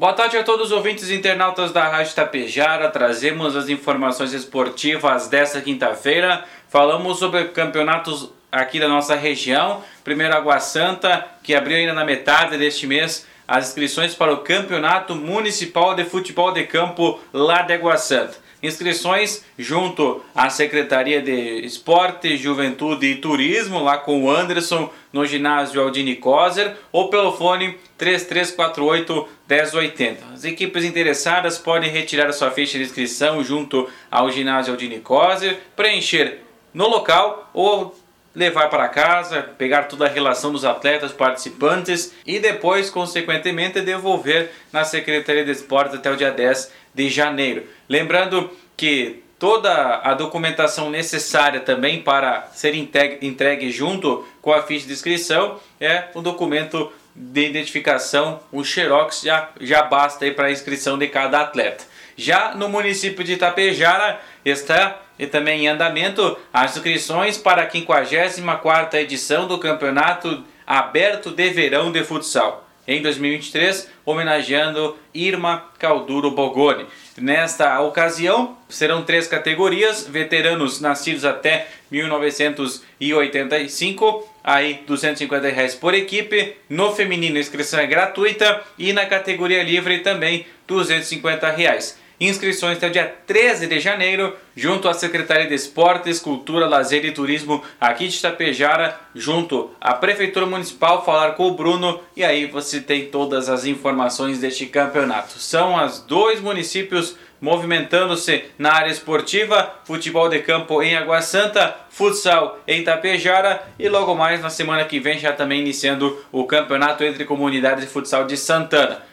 Boa tarde a todos os ouvintes e internautas da Rádio Tapejara. Trazemos as informações esportivas desta quinta-feira. Falamos sobre campeonatos aqui da nossa região. Primeiro Água Santa, que abriu ainda na metade deste mês as inscrições para o Campeonato Municipal de Futebol de Campo lá de Água Santa. Inscrições junto à Secretaria de Esporte, Juventude e Turismo, lá com o Anderson, no ginásio Aldini Coser, ou pelo fone 3348 1080. As equipes interessadas podem retirar sua ficha de inscrição junto ao ginásio Aldini Coser, preencher no local ou levar para casa, pegar toda a relação dos atletas participantes e depois, consequentemente, devolver na Secretaria de Esportes até o dia 10 de janeiro. Lembrando que toda a documentação necessária também para ser entregue junto com a ficha de inscrição é o documento de identificação, o Xerox já, já basta para a inscrição de cada atleta. Já no município de Itapejara está e também em andamento as inscrições para a 54ª edição do Campeonato Aberto de Verão de Futsal em 2023, homenageando Irma Calduro Bogoni. Nesta ocasião, serão três categorias: veteranos nascidos até 1985, aí 250 reais por equipe. No feminino, a inscrição é gratuita e na categoria livre também 250 reais. Inscrições até o dia 13 de janeiro, junto à Secretaria de Esportes, Cultura, Lazer e Turismo aqui de Itapejara, junto à Prefeitura Municipal, falar com o Bruno e aí você tem todas as informações deste campeonato. São os dois municípios movimentando-se na área esportiva, futebol de campo em Água Santa, futsal em Itapejara e logo mais na semana que vem já também iniciando o campeonato entre comunidades de futsal de Santana.